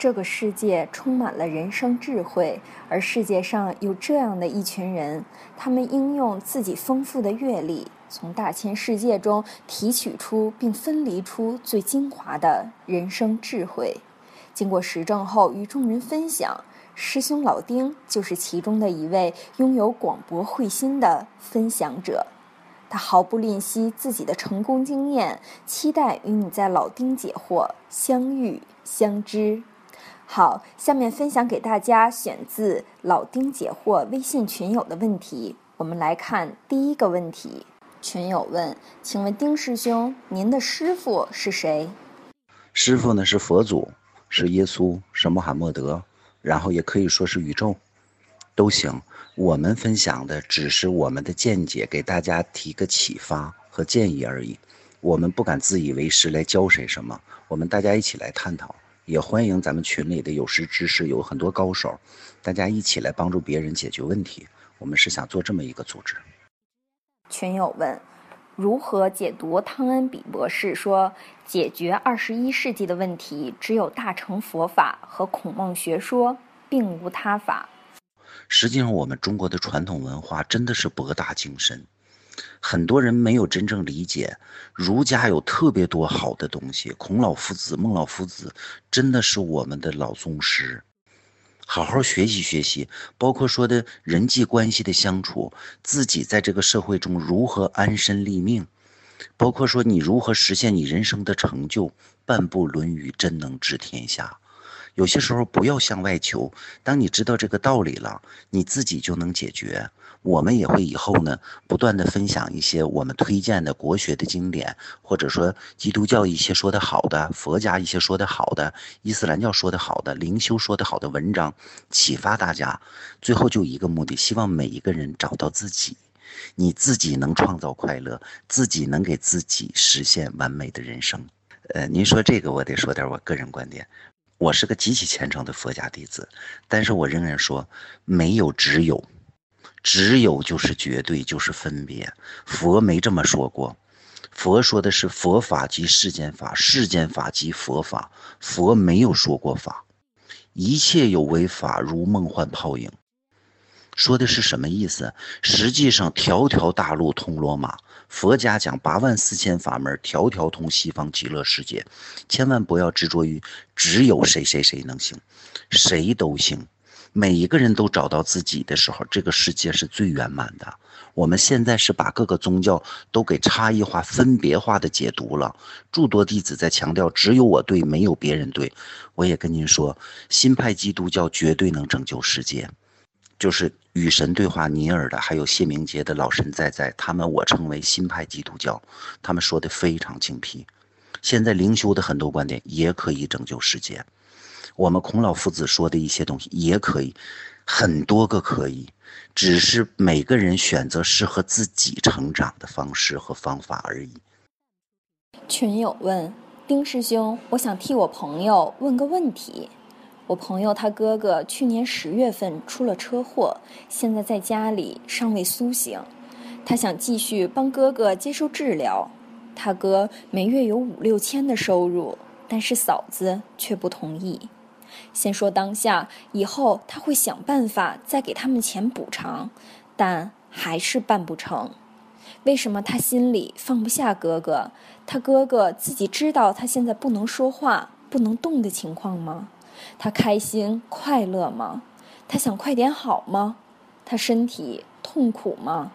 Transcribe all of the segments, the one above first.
这个世界充满了人生智慧，而世界上有这样的一群人，他们应用自己丰富的阅历，从大千世界中提取出并分离出最精华的人生智慧，经过实证后与众人分享。师兄老丁就是其中的一位拥有广博慧心的分享者。他毫不吝惜自己的成功经验，期待与你在老丁解惑相遇相知。好，下面分享给大家选自老丁解惑微信群友的问题。我们来看第一个问题，群友问：“请问丁师兄，您的师傅是谁？”师傅呢是佛祖，是耶稣，是穆罕默德，然后也可以说是宇宙，都行。我们分享的只是我们的见解，给大家提个启发和建议而已。我们不敢自以为是来教谁什么，我们大家一起来探讨，也欢迎咱们群里的有识之士，有很多高手，大家一起来帮助别人解决问题。我们是想做这么一个组织。群友问：如何解读汤恩比博士说，解决二十一世纪的问题只有大乘佛法和孔孟学说，并无他法？实际上，我们中国的传统文化真的是博大精深，很多人没有真正理解。儒家有特别多好的东西，孔老夫子、孟老夫子真的是我们的老宗师，好好学习学习。包括说的人际关系的相处，自己在这个社会中如何安身立命，包括说你如何实现你人生的成就，半部《论语》真能治天下。有些时候不要向外求，当你知道这个道理了，你自己就能解决。我们也会以后呢，不断的分享一些我们推荐的国学的经典，或者说基督教一些说的好的，佛家一些说的好的，伊斯兰教说的好的，灵修说的好的文章，启发大家。最后就一个目的，希望每一个人找到自己，你自己能创造快乐，自己能给自己实现完美的人生。呃，您说这个，我得说点我个人观点。我是个极其虔诚的佛家弟子，但是我仍然说，没有只有，只有就是绝对就是分别。佛没这么说过，佛说的是佛法即世间法，世间法即佛法。佛没有说过法，一切有为法如梦幻泡影。说的是什么意思？实际上，条条大路通罗马。佛家讲八万四千法门，条条通西方极乐世界。千万不要执着于只有谁谁谁能行，谁都行。每一个人都找到自己的时候，这个世界是最圆满的。我们现在是把各个宗教都给差异化、分别化的解读了。诸多弟子在强调只有我对，没有别人对。我也跟您说，新派基督教绝对能拯救世界。就是与神对话尼尔的，还有谢明杰的老神在在，他们我称为新派基督教，他们说的非常精辟。现在灵修的很多观点也可以拯救世界，我们孔老夫子说的一些东西也可以，很多个可以，只是每个人选择适合自己成长的方式和方法而已。群友问丁师兄，我想替我朋友问个问题。我朋友他哥哥去年十月份出了车祸，现在在家里尚未苏醒。他想继续帮哥哥接受治疗。他哥每月有五六千的收入，但是嫂子却不同意。先说当下，以后他会想办法再给他们钱补偿，但还是办不成。为什么他心里放不下哥哥？他哥哥自己知道他现在不能说话、不能动的情况吗？他开心快乐吗？他想快点好吗？他身体痛苦吗？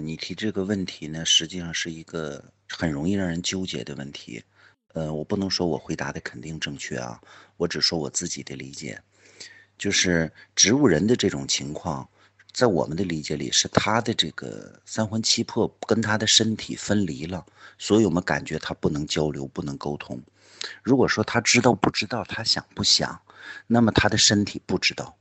你提这个问题呢，实际上是一个很容易让人纠结的问题。呃，我不能说我回答的肯定正确啊，我只说我自己的理解，就是植物人的这种情况，在我们的理解里，是他的这个三魂七魄跟他的身体分离了，所以我们感觉他不能交流，不能沟通。如果说他知道不知道，他想不想，那么他的身体不知道，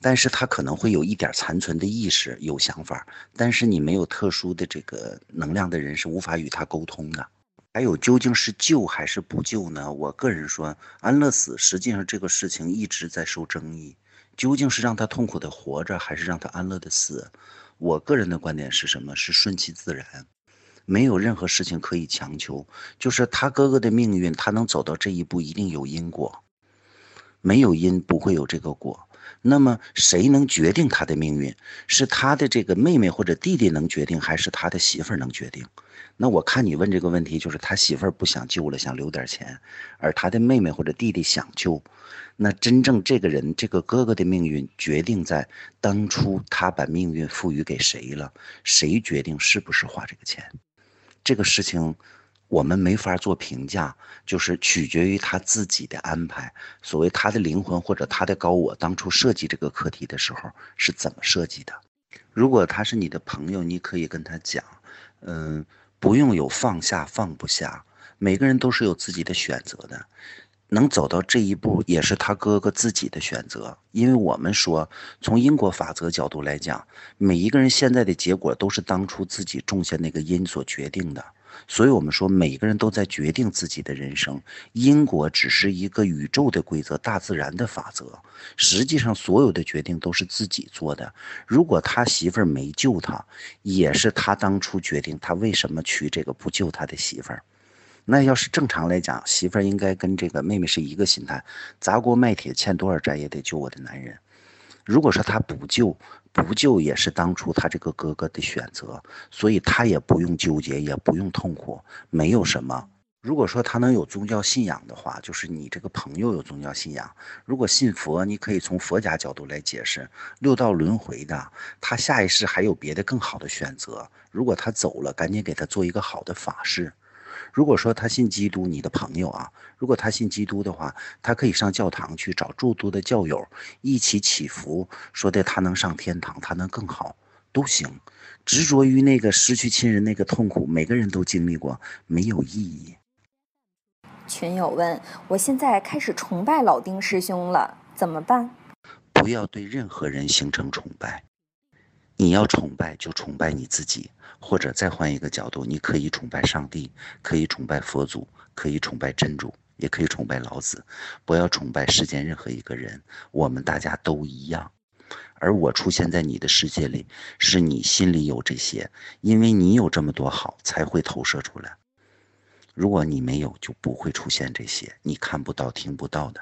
但是他可能会有一点残存的意识，有想法，但是你没有特殊的这个能量的人是无法与他沟通的。还有究竟是救还是不救呢？我个人说，安乐死实际上这个事情一直在受争议，究竟是让他痛苦的活着，还是让他安乐的死？我个人的观点是什么？是顺其自然。没有任何事情可以强求。就是他哥哥的命运，他能走到这一步，一定有因果。没有因，不会有这个果。那么谁能决定他的命运？是他的这个妹妹或者弟弟能决定，还是他的媳妇儿能决定？那我看你问这个问题，就是他媳妇儿不想救了，想留点钱，而他的妹妹或者弟弟想救。那真正这个人，这个哥哥的命运决定在当初他把命运赋予给谁了？谁决定是不是花这个钱？这个事情我们没法做评价，就是取决于他自己的安排。所谓他的灵魂或者他的高我，当初设计这个课题的时候是怎么设计的？如果他是你的朋友，你可以跟他讲，嗯，不用有放下放不下，每个人都是有自己的选择的。能走到这一步，也是他哥哥自己的选择。因为我们说，从因果法则角度来讲，每一个人现在的结果都是当初自己种下那个因所决定的。所以，我们说，每个人都在决定自己的人生。因果只是一个宇宙的规则，大自然的法则。实际上，所有的决定都是自己做的。如果他媳妇儿没救他，也是他当初决定。他为什么娶这个不救他的媳妇儿？那要是正常来讲，媳妇儿应该跟这个妹妹是一个心态，砸锅卖铁欠多少债也得救我的男人。如果说他不救，不救也是当初他这个哥哥的选择，所以他也不用纠结，也不用痛苦，没有什么。如果说他能有宗教信仰的话，就是你这个朋友有宗教信仰。如果信佛，你可以从佛家角度来解释六道轮回的，他下一世还有别的更好的选择。如果他走了，赶紧给他做一个好的法事。如果说他信基督，你的朋友啊，如果他信基督的话，他可以上教堂去找诸多的教友一起祈福，说的他能上天堂，他能更好，都行。执着于那个失去亲人那个痛苦，每个人都经历过，没有意义。群友问：我现在开始崇拜老丁师兄了，怎么办？不要对任何人形成崇拜。你要崇拜，就崇拜你自己，或者再换一个角度，你可以崇拜上帝，可以崇拜佛祖，可以崇拜真主，也可以崇拜老子。不要崇拜世间任何一个人，我们大家都一样。而我出现在你的世界里，是你心里有这些，因为你有这么多好，才会投射出来。如果你没有，就不会出现这些，你看不到、听不到的。